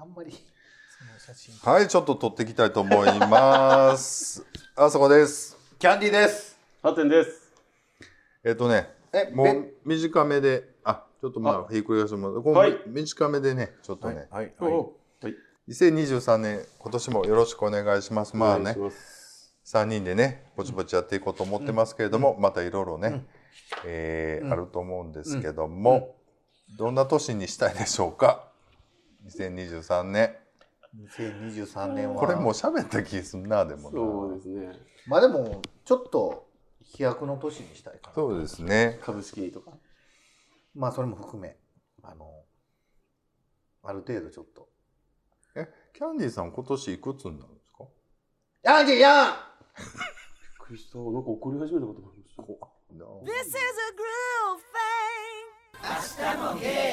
あんまり。はい、ちょっと撮っていきたいと思います。あそこです。キャンディーです。ハテンです。えっとね、えもう短めで、あ、ちょっとまあ、ひっくり返してもらう。短めでね、ちょっとね、はいおおはい。2023年、今年もよろしくお願いします。まあねお願いし、ます。3人でね、ぼちぼちやっていこうと思ってますけれども、またいろいろね、えーうん。あると思うんですけども、どんな年にしたいでしょうか？2023年。2023年はこれもう喋った気すんな、でもな。そうですね。まあでもちょっと飛躍の年にしたいかなそうですね。株式とか。まあそれも含めあのある程度ちょっとえ、キャンディーさん今年いくつになるんですか？やんじやんクリスタなんか怒り始めたことがありました。This is a groove thing.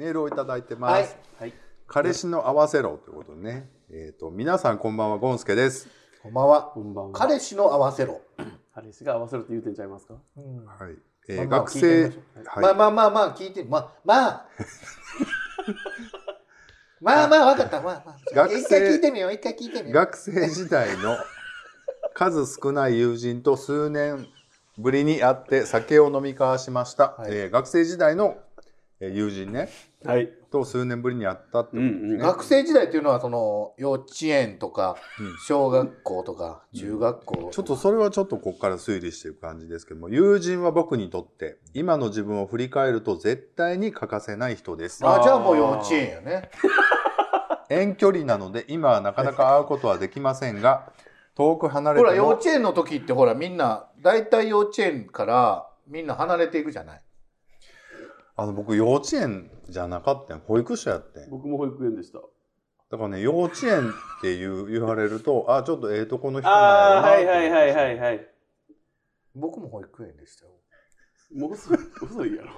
メールをいただいてます。はいはい。彼氏の合わせろということでね。えっ、と、皆さんこんばんは、ゴンスケです。こんばんはこんばんは。彼氏の合わせろ、彼氏が合わせるって言うてんちゃいますか？はい。えーまあまあ学生、まあまあまあまあ聞いてまあまあ まあまあ分かったまあまあ学生一回聞いてみよう一回聞いてみよう学生時代の数少ない友人と数年ぶりに会って酒を飲み交わしました。はいえー学生時代のえー友人ね、はい。と数年ぶりに会ったってことですね。うんうん学生時代っていうのはその幼稚園とかうん。小学校とか中学校ちょっとそれはちょっとここから推理していく感じですけども、友人は僕にとって今の自分を振り返ると絶対に欠かせない人です。あじゃあもう幼稚園やね。遠距離なので今はなかなか会うことはできませんが、遠く離れてもほら幼稚園の時ってほらみんな大体幼稚園からみんな離れていくじゃないあの僕幼稚園じゃなかったん保育所やってん僕も保育園でした。だからね幼稚園っていう言われるとあちょっとええとこの人ああ、なんやろなはいはいはいはいはい。僕も保育園でしたよもう遅い、遅いやろ。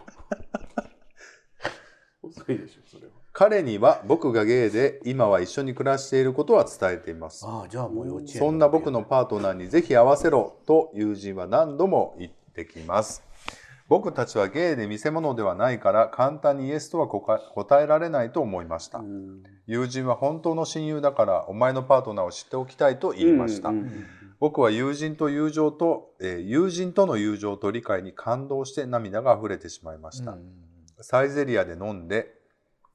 遅いでしょ、それは。彼には僕がゲイで今は一緒に暮らしていることは伝えていますああじゃあもう幼稚園そんな僕のパートナーにぜひ合わせろと友人は何度も言ってきます僕たちはゲイで見せ物ではないから簡単にイエスとは答えられないと思いました。うん。友人は本当の親友だからお前のパートナーを知っておきたいと言いました、僕は友人と友情と、えー友人との友情と理解に感動して涙が溢れてしまいました、サイゼリアで飲んで、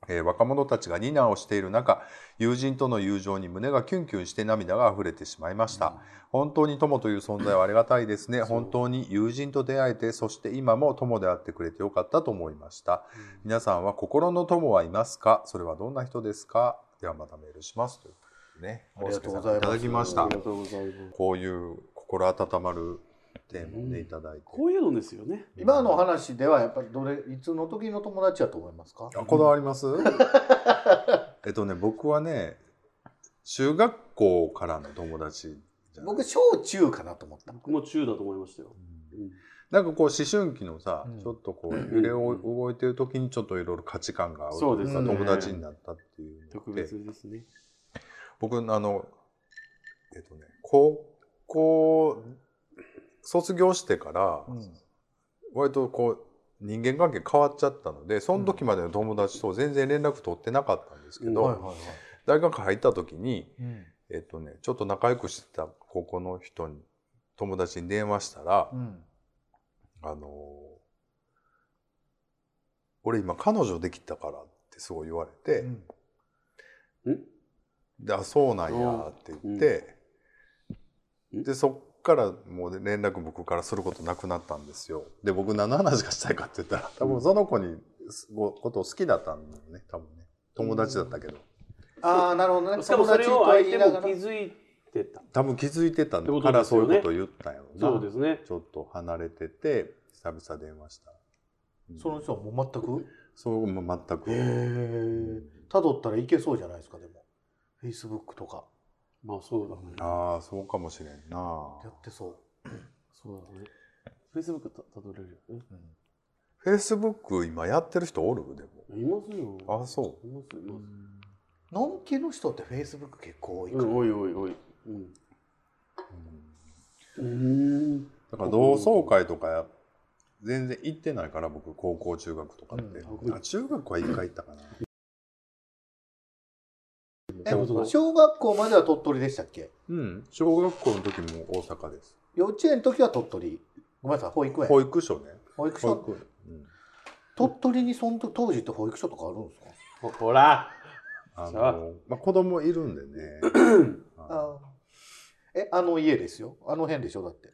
えー若者たちがディナーをしている中友人との友情に胸がキュンキュンして涙が溢れてしまいました、本当に友という存在はありがたいですね。本当に友人と出会えてそして今も友であってくれてよかったと思いました、皆さんは心の友はいますか？それはどんな人ですか？ではまたメールします。ということでねありがとうございます。いただきました。ありがとうございます。こういう心温まるテーマをねいただいて、こういうのですよね。今の話ではやっぱりどれいつの時の友達やと思いますか？あこだわります？えっとね僕はね中学校からの友達僕小中かなと思った。僕も中だと思いましたよ。うん。なんかこう思春期のさ、うん。ちょっとこううん。揺れを動いてる時にちょっといろいろ価値観が合うというかそうですね。友達になったっていうの特で別ですね。僕あのえっとね高校卒業してからうん割とこう人間関係変わっちゃったのでその時までの友達と全然連絡取ってなかったんですけど、大学入った時にうん。えっとね、ちょっと仲良くしてた高校の人に友達に電話したら、うん。あの俺今彼女できたからってそう言われて、うん。であそうなんやって言って、うん。でそっからもう連絡僕からすることなくなったんですよ。で僕何の話がしたいかって言ったら多分その子にすごことを好きだったんだよね多分ね。友達だったけど。ああなるほどね。しかもそれを友達と相手も言いながら気づいてた。多分気づいてたってことからそういうことを言ったんやろな。そうですね。ちょっと離れてて久々電話した、うん。その人はもう全く？そうもう全く。へえたどったらいけそうじゃないですかでも。フェイスブックとかまあそうだね。ああそうかもしれんなやってそう そうだね。フェイスブックたたどれるよね。フェイスブック今やってる人おる？でもいますよ。あそういますいます。のんきの人ってフェイスブック結構多いかうん、もおいおいおい。うん。うん。だから同窓会とかや全然行ってないから僕高校中学とかって、うんあ中学は一回行ったかなえ小学校までは鳥取でしたっけ？うん。小学校の時も大阪です。幼稚園の時は鳥取。ごめんなさい保育園。保育所ね。保育所？保育園、うん。鳥取にその時当時って保育所とかあるんですか？ほほら。あのまあ、子供いるんでね。ああえあの家ですよ。あの辺でしょ？だって。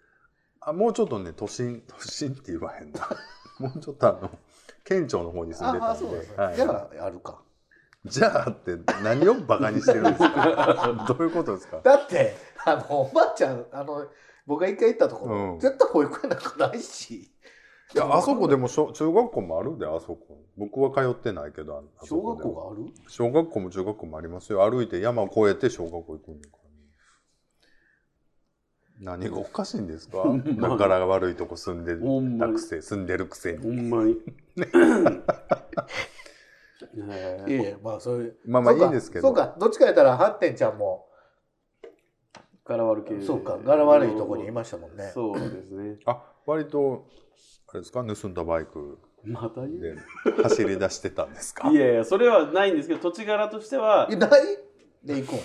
あもうちょっとね都心都心って言わへんな。もうちょっとあの県庁の方に住んでたんで。ああそうですね、はい。じゃああるかじゃあって何をバカにしてるんですか？どういうことですか？だってあのおばあちゃんあの僕が一回行ったところ、うん。絶対保育園なんかないし。いやあそこでも小中学校もあるであそこ。僕は通ってないけど小学校がある？小学校も中学校もありますよ。歩いて山を越えて小学校行くんだから、ね、何がおかしいんですか？だから悪いとこ住んでほんまに。たくせ住んでるくせほにんまに いねやいやまあそういうまあまあいいんですけど。そうかどっちかやったらハッテンちゃんも柄悪系そうか。柄悪いとこにいましたもんね。そうですね。あ割とあれですか？盗んだバイク。また言う？で走り出してたんですか？いやいやそれはないんですけど土地柄としてはいない？で行くん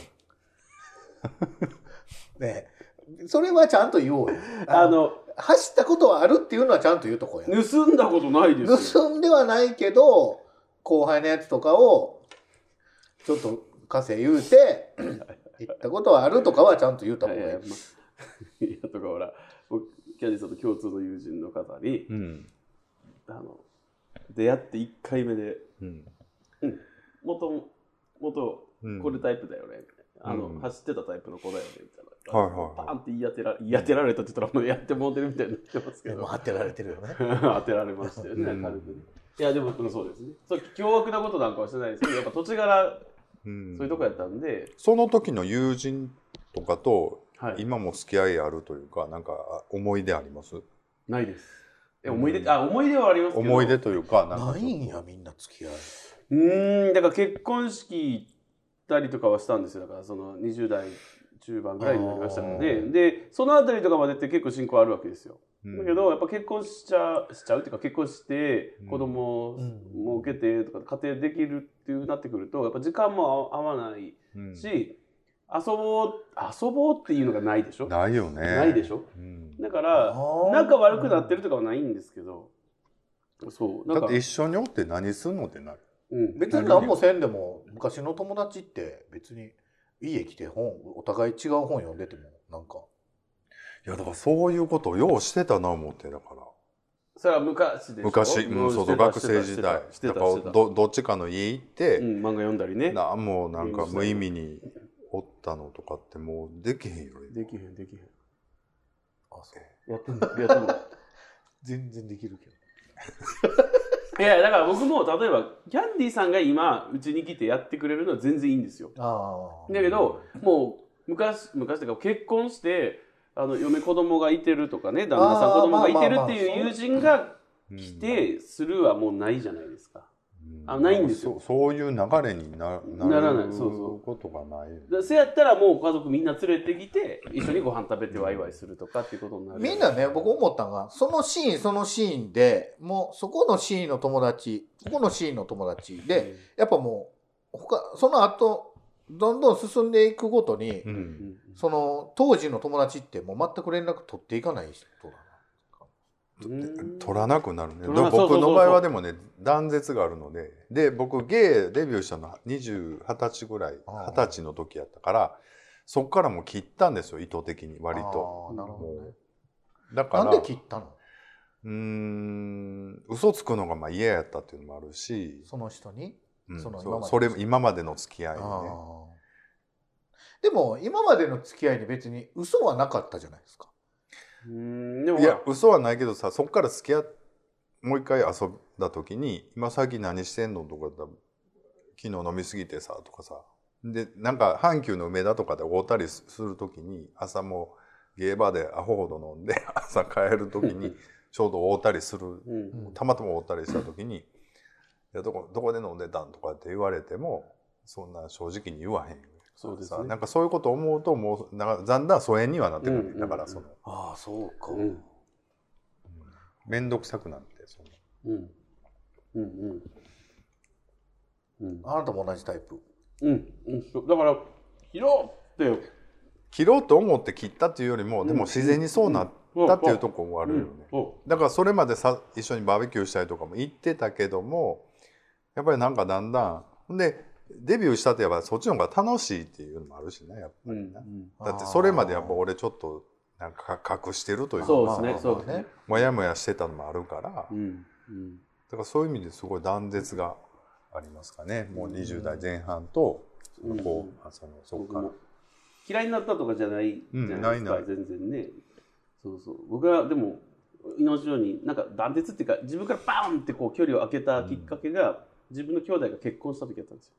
ねえ。それはちゃんと言おうよ。あの走ったことはあるっていうのはちゃんと言うとこや。盗んだことないですよ。盗んではないけど後輩のやつとかをちょっと稼い言うて行ったことはあるとかはちゃんと言うた方がいい。いや とかほら僕キャディさんと共通の友人の方にうん。あの出会って1回目でうん「元元うん。これタイプだよね」あの、うん。走ってたタイプの子だよねみたいな。はいはいはい。パーンって言い当てら言い当てられたって言ったらもうやってもうてるみたいになってますけど。当てられてるよね。当てられましたよねうん。軽くねいやでもうんそうですね。そう凶悪なことなんかはしてないですけどやっぱ土地柄うん。そういうとこやったんで、その時の友人とかとはい、今も付き合いあるというかなんか思い出あります？ないです。え思い出あ思い出はありますけど。思い出というかなんか。ないんやみんな付き合い。うーんだから結婚式行ったりとかはしたんですよ。だからその20代中盤ぐらいになりましたので。でそのあたりとかまでって結構進行あるわけですよ。うんだけどやっぱ結婚しちゃうしちゃうっていうか結婚してうん。子供うん。も受けてとか家庭できるっていうなってくるとやっぱ時間も合わないうん。し、遊ぼう遊ぼうっていうのがないでしょ？ないよね。ないでしょ？うん。だから仲悪くなってるとかはないんですけど。そう。だって一緒におって何すんのってなる。うん。別に何もせんでも昔の友達って別に家来て本お互い違う本読んでてもなんかいやだからそういうことをようしてたな思ってだから。それは昔でしょ？昔、うん、そうそう学生時代。してだかどどっちかの家行って、うん、漫画読んだりね。なんもなんか無意味におったのとかってもうできへんよできへんできへん。あそう。やってんの？やってんの？全然できるけど。いやだから僕も例えばキャンディーさんが今うちに来てやってくれるのは全然いいんですよ。ああだけどもう昔昔とか結婚してあの嫁子供がいてるとかね旦那さん子供がいてるっていう友人がうん来てするはもうないじゃないですか。うん。あないんですよ。そういう流れになならない。そうそう。ことがない。でそやったらもう家族みんな連れてきて一緒にご飯食べてワイワイするとかっていうことになる。みんなね僕思ったのがそのシーンそのシーンでもうそこのシーンの友達ここのシーンの友達でやっぱもう他その後どんどん進んでいくごとに、ううん。んその当時の友達ってもう全く連絡取っていかない人だうん取らなくなるね。僕の場合はでもね断絶があるので。で僕ゲイデビューしたのは20 20歳ぐらい二十歳の時やったからそっからもう切ったんですよ意図的に割と。なるほどね。だからなんで切ったの？うーん嘘つくのがまあ嫌やったっていうのもあるし、その人に、うんそのそう今までそれ今までの付き合いにね。でも今までの付き合いに別に嘘はなかったじゃないですか。うんでもいや嘘はないけどさそっから付き合っもう一回遊んだ時に「今最近何してんの?」とかだ「昨日飲みすぎてさ」とかさ。でなんか阪急の梅田とかで会うたりする時に朝もゲーバーでアホほど飲んで 朝帰る時に ちょうど会うたりする。うん。たまたま会うたりした時に「いやどこどこで飲んでたん?」とかって言われてもそんな正直に言わへん。そうですね。さなんかそういうこと思うともうなんかだんだん疎遠にはなってくる、うんだからそのああそうか、うん。面倒くさくなってその。うん。うんうん。うん。あなたも同じタイプ？うん、うん、そう。だから切ろうって。切ろうと思って切ったっていうよりも、でも自然にそうなったっていうところもあるよね、うん。だからそれまでさ一緒にバーベキューしたりとかも行ってたけどもやっぱりなんかだんだん。でデビューしたってやっぱそっちの方が楽しいっていうのもあるしねやっぱりね、だってそれまでやっぱ俺ちょっとなんか隠してるというかそうですねそうですね。もやもやしてたのもあるから、だうんうん。からそういう意味ですごい断絶がありますかね。もう20代前半と、うん。こうあそのそこから。嫌いになったとかじゃないじゃうんないですか、ないない。全然ね。そうそう。僕はでも命のようになんか断絶っていうか自分からバーンってこう距離を空けたきっかけが、自分の兄弟が結婚した時だったんですよ。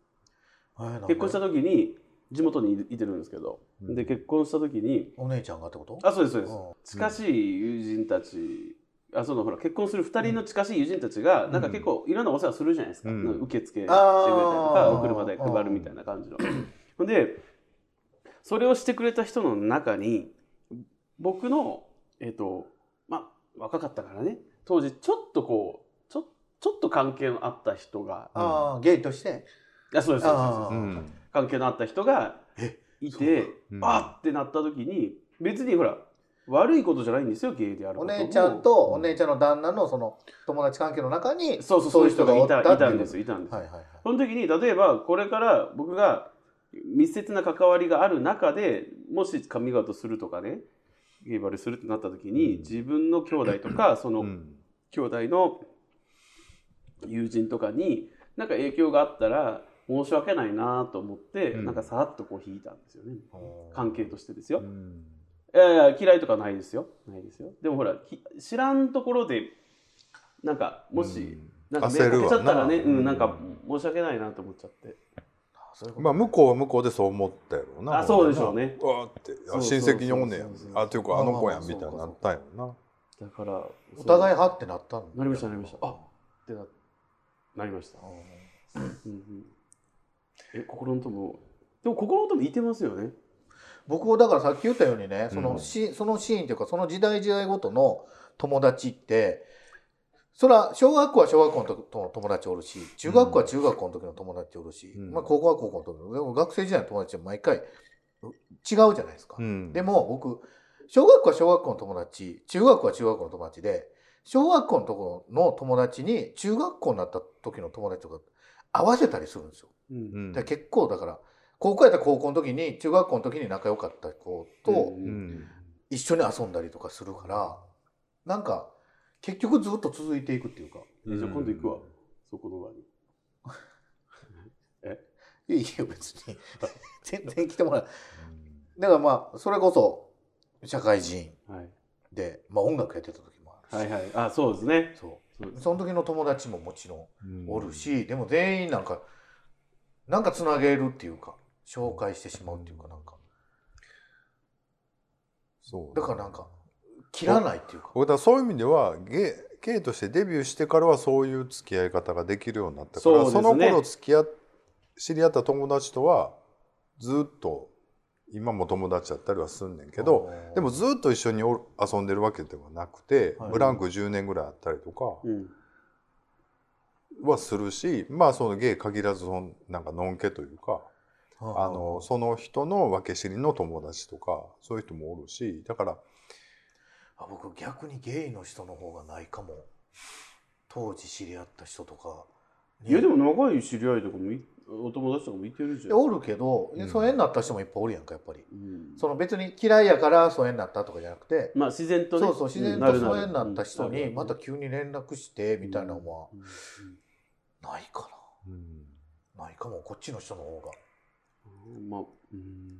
結婚した時に地元にいてるんですけど、うん。で結婚した時にお姉ちゃんがってこと？あそうですそうです、うん。近しい友人たちあそのほら結婚する2人の近しい友人たちが、なんか結構いろんなお世話するじゃないですか、うん。受付してくれたりとかお車で配るみたいな感じの。ほんでそれをしてくれた人の中に僕のえっ、とまあ若かったからね。当時ちょっとこうちょっと関係のあった人がああゲイとして？あそうですそうです関係のあった人がいて、うん。あってなった時に別にほら悪いことじゃないんですよゲイであるおことも。姉ちゃんとお姉ちゃんの旦那のその友達関係の中にそうそうそういう人がいたいたんですいたんです、はいはいはい。その時に例えばこれから僕が密接な関わりがある中でもしカミングアウトするとかねゲイバレするってなった時に、うん。自分の兄弟とかそのうん。兄弟の友人とかになんか影響があったら申し訳ないなと思って、うん。なんかさらっとこう引いたんですよね。関係としてですよ、うん。いやいや嫌いとかないですよ。ないですよ。でもほらき知らんところでなんかもし、うん。なんか焦るわ迷惑かけちゃったらねなうん、なんか申し訳ないなと思っちゃって。まあ向こうは向こうでそう思ったやろうな。あそうでしょうね。うわーって親戚におんねや。あっていうかあの子やんみたいになったんやろだからお互いいはってなったんなりましたなりました。あってななりました、うん。うん、え心の友？でも心の友いてますよね。僕もだからさっき言ったようにねその,、うん。しそのシーンというかその時代時代ごとの友達ってそれは小学校は小学校の時の友達おるし中学校は中学校の時の友達おるし、うん。まあ、高校は高校の時のでも学生時代の友達は毎回う違うじゃないですか、うん。でも僕小学校は小学校の友達中学校は中学校の友達で小学校のところの友達に中学校になった時の友達とか合わせたりするんですよ。うん。うん。だから結構だから高校やったら高校の時に中学校の時に仲良かった子とうんうん。一緒に遊んだりとかするからなんか結局ずっと続いていくっていうか。えじゃあ今度行くわ。そこの場に。いやいいよ別に。全然来てもらう。だからまあそれこそ社会人はい。で、まあ、音楽やってた時はいはい。あそうですね。そう。その時の友達ももちろんうん。おるし、でも全員なんかなんかつなげるっていうか紹介してしまうっていうかなんか。そう。だからなんか切らないっていうか。僕だそういう意味ではゲイゲイとしてデビューしてからはそういう付き合い方ができるようになったからそ,、ねの頃付き合っ知り合った友達とはずっと今も友達だったりはすんねんけどでもずっと一緒に遊んでるわけではなくて、はい。ブランク10年ぐらいあったりとかうん。はするし、まあそのゲイ限らずそのなんかのんけというか、あのその人の分け知りの友達とかそういう人もおるしだからあ僕逆にゲイの人の方がないかも。当時知り合った人とか。いやでも長い知り合いとかもいお友達とかもいてるじゃん、おるけど、うん。疎遠になった人もいっぱいおるやんかやっぱり。うん。その別に嫌いやから疎遠になったとかじゃなくて、まあ自然とねそうそう自然と疎遠になった人にうん。また急に連絡してみたいなのはうん。ないかうん。なないかもこっちの人の方が。うん。まあうん。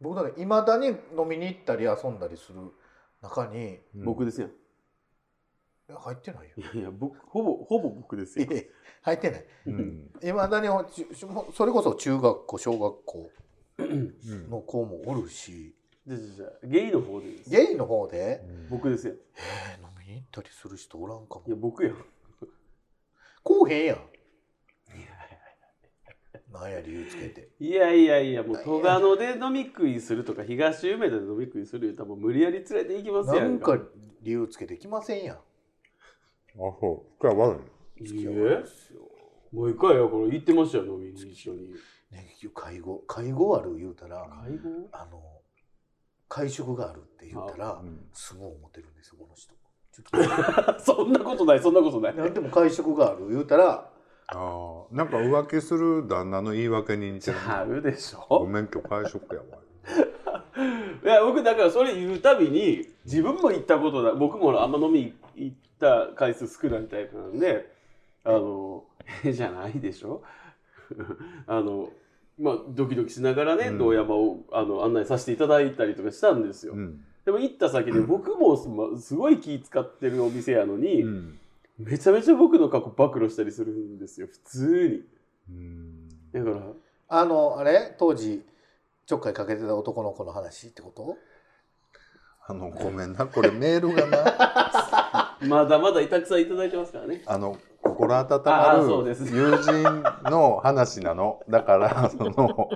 僕だからいまだに飲みに行ったり遊んだりする中に僕ですやんいや入ってないよ。いやいや僕ほぼほぼ僕ですよ。いや入ってない。うん。いまだにちそれこそ中学校小学校うん。の子もおるし。じゃあじゃゲイの方でゲイの方で、僕ですよ。えー飲みに行ったりする人おらんかも。いや僕やん。こうへんや。んなんや理由つけて。いやいやいやもう戸賀野で飲み食いするとか東梅田で飲み食いする言うたらもう無理やり連れて行きますやんなんか理由つけてきませんやんあそう。これは悪いいいえもう一回よこれ行ってましたよ飲みに一緒に。ね、介護介護ある言うたら介護あの会食があるって言うたらうん。すごい思ってるんですよこの人。そんなことないそんなことない。と何でも会食がある言うたらああなんか浮気する旦那の言い訳に似てる。あるでしごょめん今日会食やわいや僕だからそれ言うたびに自分も行ったことだ僕もあんま飲み行った回数少ないタイプなんであのえじゃないでしょ？あのまあドキドキしながらね、うん。堂山をあの案内させていただいたりとかしたんですよ、うん。でも行った先で僕もすますごい気使ってるお店やのに、うん。めちゃめちゃ僕の過去暴露したりするんですよ普通に。うん。だからあのあれ？当時ちょっかいかけてた男の子の話ってこと？あのごめんな。これメールがな。まだまだたくさんいただいてますからね。あの心温あまあそうです。る友人の話なの。だからその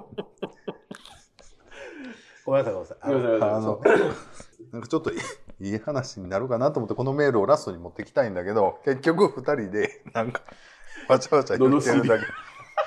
ごめんなさいごめんなさい。あのなんかちょっといいい話になるかなと思ってこのメールをラストに持ってきたいんだけど結局2人でなんかわちゃわちゃ言ってるだけ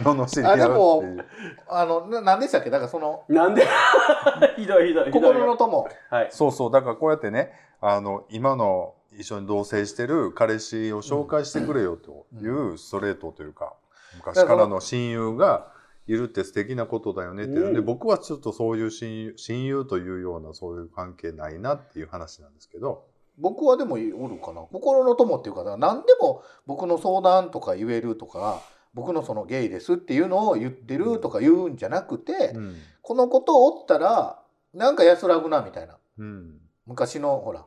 罵りってあでもいうあのな何でしたっけ？だからそのなんで？ひどいひどいひどい。心の友。はい。そうそう。だからこうやってねあの今の一緒に同棲してる彼氏を紹介してくれよというストレートというか昔からの親友がいるって素敵なことだよねっていうので、うん。僕はちょっとそういう親友親友というようなそういう関係ないなっていう話なんですけど。僕はでもおるかな。心の友っていうか何でも僕の相談とか言えるとか僕のそのゲイですっていうのを言ってるとか言うんじゃなくて、うん。このことをおったらなんか安らぐなみたいな。うん。昔のほら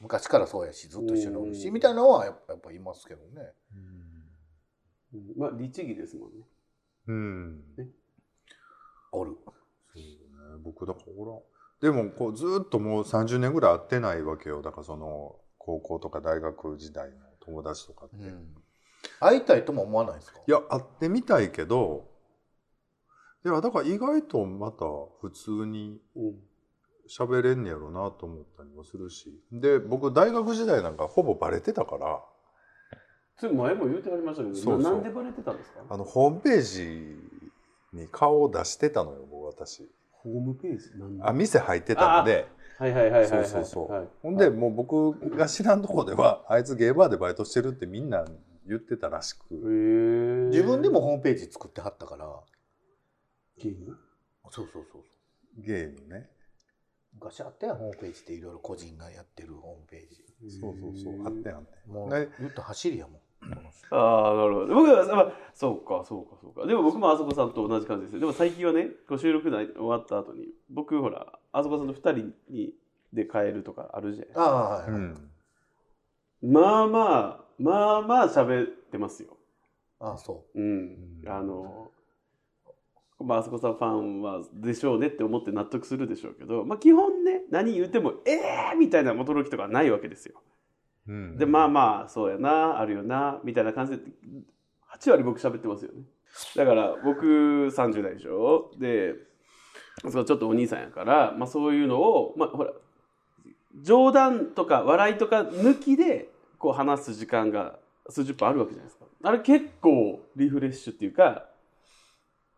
昔からそうやしずっと一緒におるしうん。みたいなのはやっぱやっぱいますけどね。うん。まあ律儀ですもんね。うん。おる。そうね。僕だからでもこうずっともう30年ぐらい会ってないわけよ。だからその高校とか大学時代の友達とかって、い会いたいとも思わないですか？や会ってみたいけどいやだから意外とまた普通にうん喋れんねやろなと思ったりもするし。で僕大学時代なんかほぼバレてたから。それ前も言うてありましたけどそうそう。ななんでバレてたんですか？あのホームページに顔を出してたのよ僕私。ホームページ？なんで？あ店入ってたので。はいはいはいはいはい。そうそうそう。はい。ほんでもう僕が知らんとこではあいつゲーバーでバイトしてるってみんな言ってたらしく自分でもホームページ作ってはったから。ゲーム？そうそうそう。ゲームね。昔あったやんホームページっていろいろ個人がやってるホームページ。そうそうそう。あってんあって。んもうね。言ったら走りやもん。ああなるほど。僕は、まあ、そうかそうかそうか。でも僕もあそこさんと同じ感じですよ。でも最近はねこう収録内終わった後に僕ほらあそこさんと2人にで帰るとかあるじゃないですか。ああ、はい、はい。うん。まあまあまあまあ喋ってますよ。ああ、そう。ん。あのまああそこさんファンはでしょうねって思って納得するでしょうけどまあ基本ね何言っても「えー!」みたいな驚きとかはないわけですよ。うん。でまあまあそうやなあるよなみたいな感じで8割僕喋ってますよね。だから僕30代でしょ。でそうちょっとお兄さんやから、まあ、そういうのをまあほら冗談とか笑いとか抜きでこう話す時間が数十分あるわけじゃないですか。あれ結構リフレッシュっていうか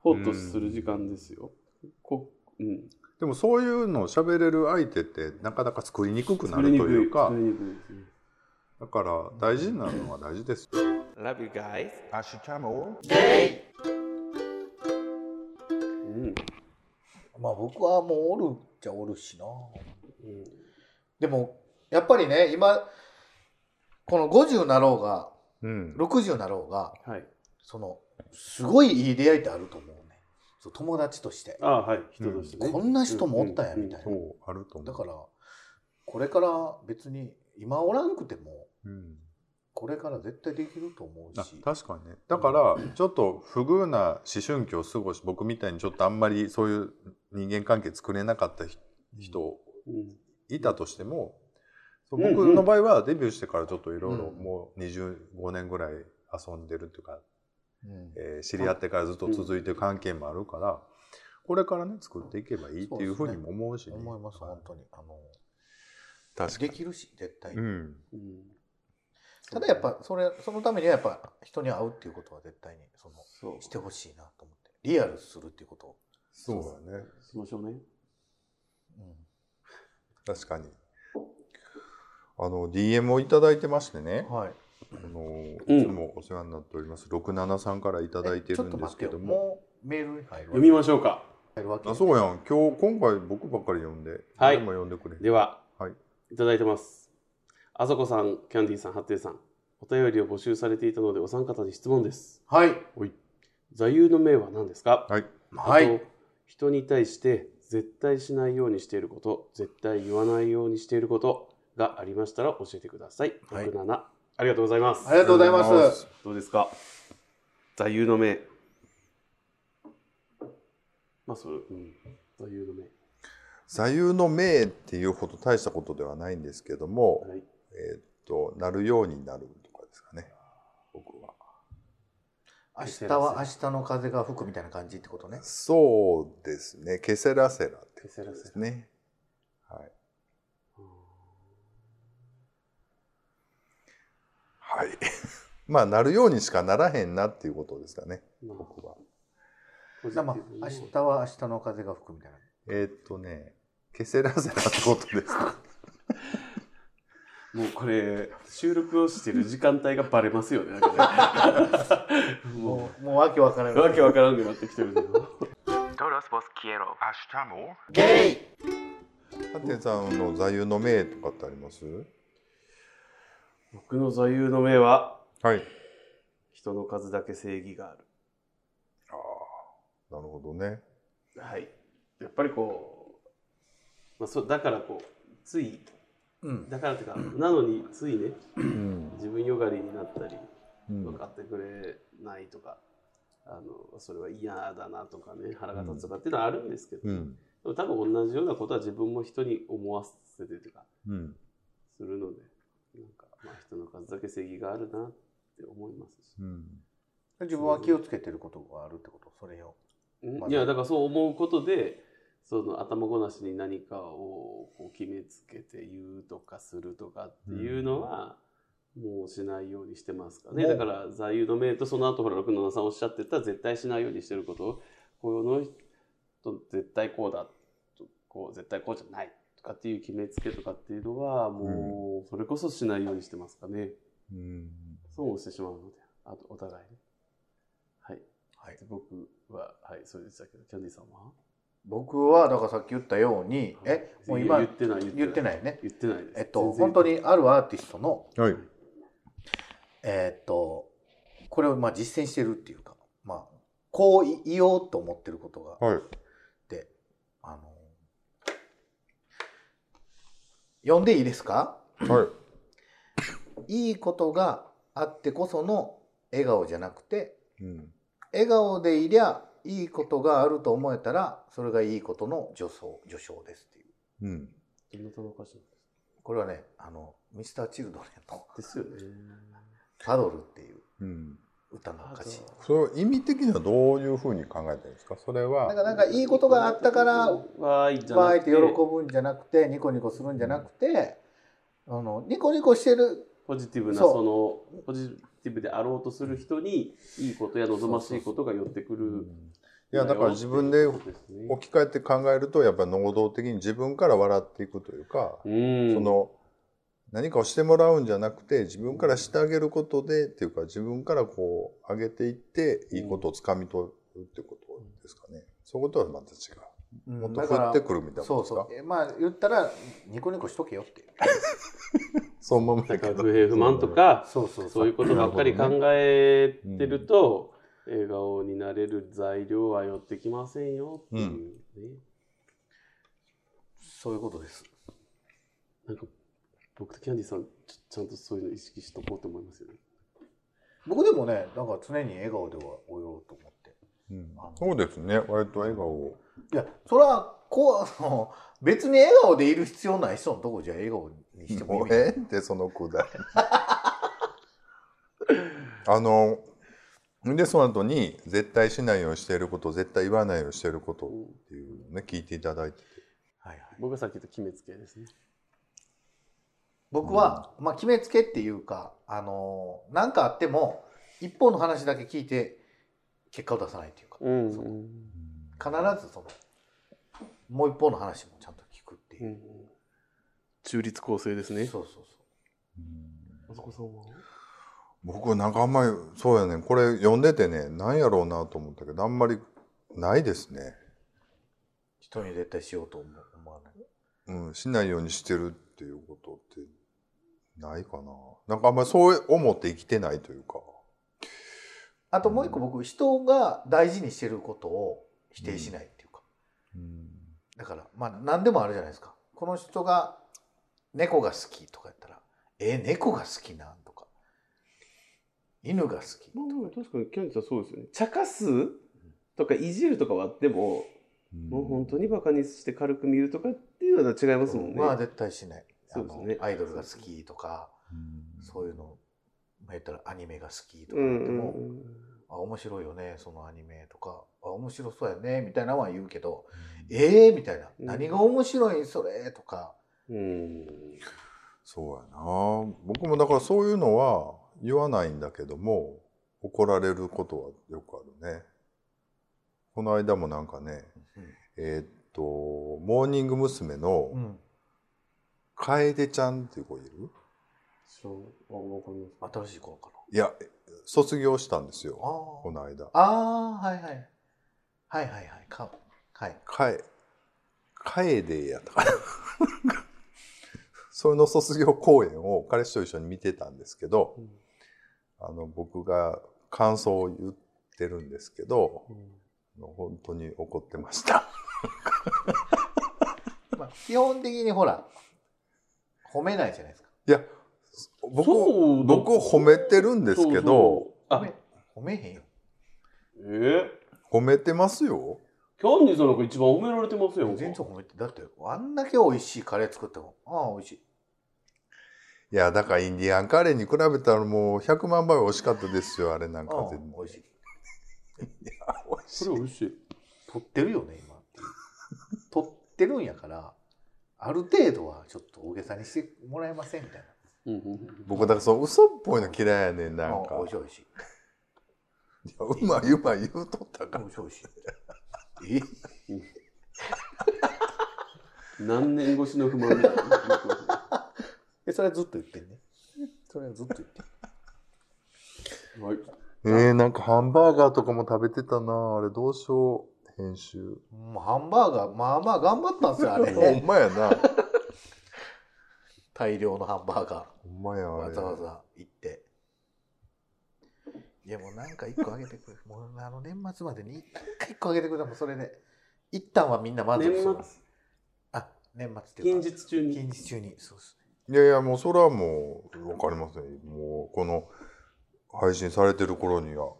ホッとする時間ですよ、こうん、でもそういうのを喋れる相手ってなかなか作りにくくなるというかだから大事なのは大事ですよ。Love you guys. うん。う。まあ僕はもうおるっちゃおるしな。うん。でも、やっぱりね、今、この50なろうが、うん。60なろうが、はい。その、すごいいい出会いってあると思うね。そう友達として。ああはい。人としてね、こんな人もおったん。や、みたいな。そうあると思うだから、これから別に、今おらん。くても、うん。これから絶対できると思うあし。確かにねだからちょっと不遇な思春期を過ごし僕みたいにちょっとあん。まりそういう人間関係作れなかった人いたとしても僕の場合はデビューしてからちょっといろいろうん。もう25年ぐらい遊んでるっていうか、うん。えー知り合ってからずっと続いてる関係もあるからこれからね作っていけばいいっていうふうにも思うしね。思います、本当に。あの、確かに。できるし、絶対に。うん。うん。ただやっぱそれそのためにはやっぱ人に会うっていうことは絶対にそのしてほしいなと思って。リアルするっていうことを、そうだね。しましょう。ね。うん。確かに。あの、DM をいただいてましてね。はいあの、うんいつもお世話になっております。67さんからいただいてるんですけども。メールに入る読みましょうか。あ、そうやん。今日、今回僕ばっかり読んで、はい誰も読んでくれ。では、はい。いただいてます。あさこさん、キャンディーさん、ハッテイさん。お便りを募集されていたので、お三方に質問です。はい座右の銘は何ですか？はい。はい人に対して絶対しないようにしていること、絶対言わないようにしていることがありましたら教えてください。はい67ありがとうございます。ありがとうございますどうですか？座右の銘。まあ、それ、うん。座右の銘。座右の銘っていうほど大したことではないんですけども、はい。えーっと、なるようになるとかですかね。僕は。明日は明日の風が吹くみたいな感じってことねそうですね。ケセラセラってことでケセラセラすね。はい。はい。まあ、なるようにしかならへんなっていうことですかね。まあ僕は。あ明日は明日の風が吹くみたいなえーっとね、ケセラセラってことです。もうこれ、収録をしてる時間帯がバレますよね。なんかねも もうもうわけわからう、ないわけわからんくなってきてるけど。Todos vos quiero. ゲイハテンさんの座右の銘とかってあります？僕の座右の銘は、はい。人の数だけ正義がある。ああ、なるほどね。はい。やっぱりこう、まあ、そだからこう、つい、うんだからっていうか、なのについね、うん。自分よがりになったり、うん分かってくれないとか、あのそれは嫌だなとかね、腹が立つとかっていうのはあるんですけど、うん。でも多分同じようなことは自分も人に思わせてというか、うん。するので、なんか、まあ、人の数だけ正義があるなって思いますし。うん。自分は気をつけてることがあるってこと？それをいや、だからそう思うことで、その頭ごなしに何かをこう決めつけて言うとかするとかっていうのは、もうしないようにしてますかね。だから座右の銘とその後ほら677さんおっしゃってた絶対しないようにしてることを、この人絶対こうだと、こう絶対こうじゃないとかっていう決めつけとかっていうのは、もうそれこそしないようにしてますかね。うん。損をしてしまうので、あとお互いね。はい。はいで僕は、はい、それでしたけど、キャンディーさんは？僕はだからさっき言ったようにえもう今言ってない、言ってないね言ってないです。えっと本当にあるアーティストのはい。えーっとこれをまあ実践してるっていうかまあこう言おうと思ってることがはい。であの読んでいいですか？はい。いいことがあってこその笑顔じゃなくてうん。笑顔でいりゃいいことがあると思えたらそれがいいことの助走助唱ですっていううん。これはねあのミスターチルドレンのかですよね。「パドル」っていううん。歌の歌詞それ意味的にはどういうふうに考えてるんですか？それは。なんかなんかいいことがあったからわーいって喜ぶんじゃなくてニコニコするんじゃなくてあのニコニコしてるポジティブなそのポジティブであろうとする人にいいことや望ましいことが寄ってくる。いや、だから自分で置き換えて考えると、やっぱり能動的に自分から笑っていくというか、うん。その、何かをしてもらうんじゃなくて、自分からしてあげることで、っていうか、自分からこう、上げていって、いいことをつかみ取るってことですかね。そういうことはまた違う。もっと降ってくるみたいなそうことですか？そう。えまあ言ったらニコニコしとけよっていう そう思うだから不平不満とか、そうそうそういうことばっかり考えてると、笑顔になれる材料は寄ってきませんよっていうね。そういうことですなんか僕とキャンディーさんちちゃんとそういうの意識しとこうと思いますよね。僕でもねなんか常に笑顔ではおようと思ってうんそうですね。割と笑顔を。いやそれはこうあの別に笑顔でいる必要ない人のとこじゃ笑顔にしてももういい。え？えって、そのくだり。あの、で、その後に、絶対しないようにしていること、絶対言わないようにしていることっていうのをね、聞いていただいてて。はいはい。僕がさっき言った決めつけですね。僕は、まあ、決めつけっていうか、あのーなんかあっても、一方の話だけ聞いて、結果を出さないっていうか、うん。必ずその、もう一方の話もちゃんと聞くっていう。中立構成ですね。そうそうそあそこさんは？僕なんかあんまりそうやねんこれ読んでてねなんやろうなと思ったけどあんまりないですね、う。人に絶対しようと思わない。うん、しないようにしてるっていうことってないかななんかあんまりそう思って生きてないというかあともう一個僕、人が大事にしてることを否定しないっていうか。うんだから、まあ何でもあるじゃないですか。この人が猫が好きとかやったら、えー猫が好きなんとか、犬が好き。まあまあ確かにキャンディさんそうですよね。茶化すとかいじるとかはあっても、もう本当にバカにして軽く見るとかっていうのは違いますもんね。まあ絶対しない。あそうですねのアイドルが好きとか、うんそういうの、まあ、言ったらアニメが好きとかうんうん言っても、あ、面白いよね、そのアニメとか、あ、面白そうやね、みたいなのは言うけど、ええー、みたいな、うん何が面白いんそれ？とか、うん。うん。そうやな僕もだからそういうのは言わないんだけども怒られることはよくあるねこの間もなんかねえーっとモーニング娘。のうん、楓ちゃんっていう子いる？そう。新しい頃かいや卒業したんですな。よあこの間あ。ああ、はいはい。はいはいはい。かはい。かえ楓やったかな それの卒業公演を彼氏と一緒に見てたんですけど、うんあの僕が感想を言ってるんですけど、あの本当に怒ってました。まあ、基本的にほら、褒めないじゃないですか。いや僕僕褒めてるんですけどそうそうあ褒め、褒めへんよ。え褒めてますよ。キャンディさんなんか一番褒められてますよ。全然褒めて、だって、あんだけ美味しいカレー作っても、ああ、美味しい。いやだからインディアンカレーに比べたらもう100万倍美味しかったですよあれなんか全然。美味しい。美味しいそれ美味しい。取ってるよね、今っていう。取ってるんやから、ある程度はちょっと大げさにしてもらえませんみたいな。うんうんうん僕だからそう嘘っぽいの嫌いやねんなんか美味しい美味しい。いやうまいうまい言うとったから美味しい美味しい。え 何年越しの不満？みたいな。え、それはずっと言ってんね。それはずっと言ってんはい。えー、なんかハンバーガーとかも食べてたなあれどうしよう編集もうハンバーガー、まあまあ頑張ったんですよ、あれ。ほんまやな大量のハンバーガほんまやー、わざわざ行って。いやもうなんか一個あげてくれ。もうあの年末までになんか一個あげてくれもうそれで。一旦はみんな満足年する末。あ、年末っていう近か。日中に。近日中に。そうですいやいやもうそれはもう分かりませんもうこの配信されてる頃には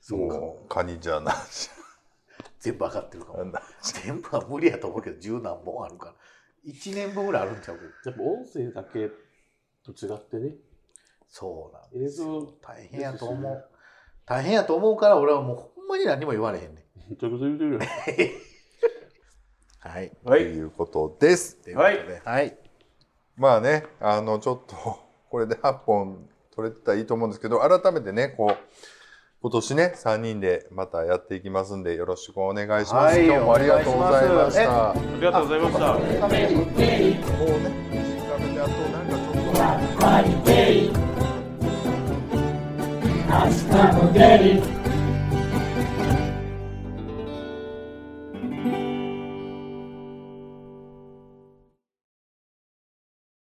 そうかもうカニじゃなし全部上がってるかも。な全部は無理やと思うけど、十何本あるから。一年分ぐらいあるんちゃうけど。やっぱ音声だけと違ってね。そうなんです映像よ。大変やと思う。大変やと思うから俺はもうほんまに何も言われへんねん。めちゃくちゃ言うてるやん。はい。ということですということで、はい。まあねあのちょっとこれで8本取れてたらいいと思うんですけど改めてねこう今年ね3人でまたやっていきますんでよろしくお願いします、はい今日もありがとうございましたありがとうございました。ちょっと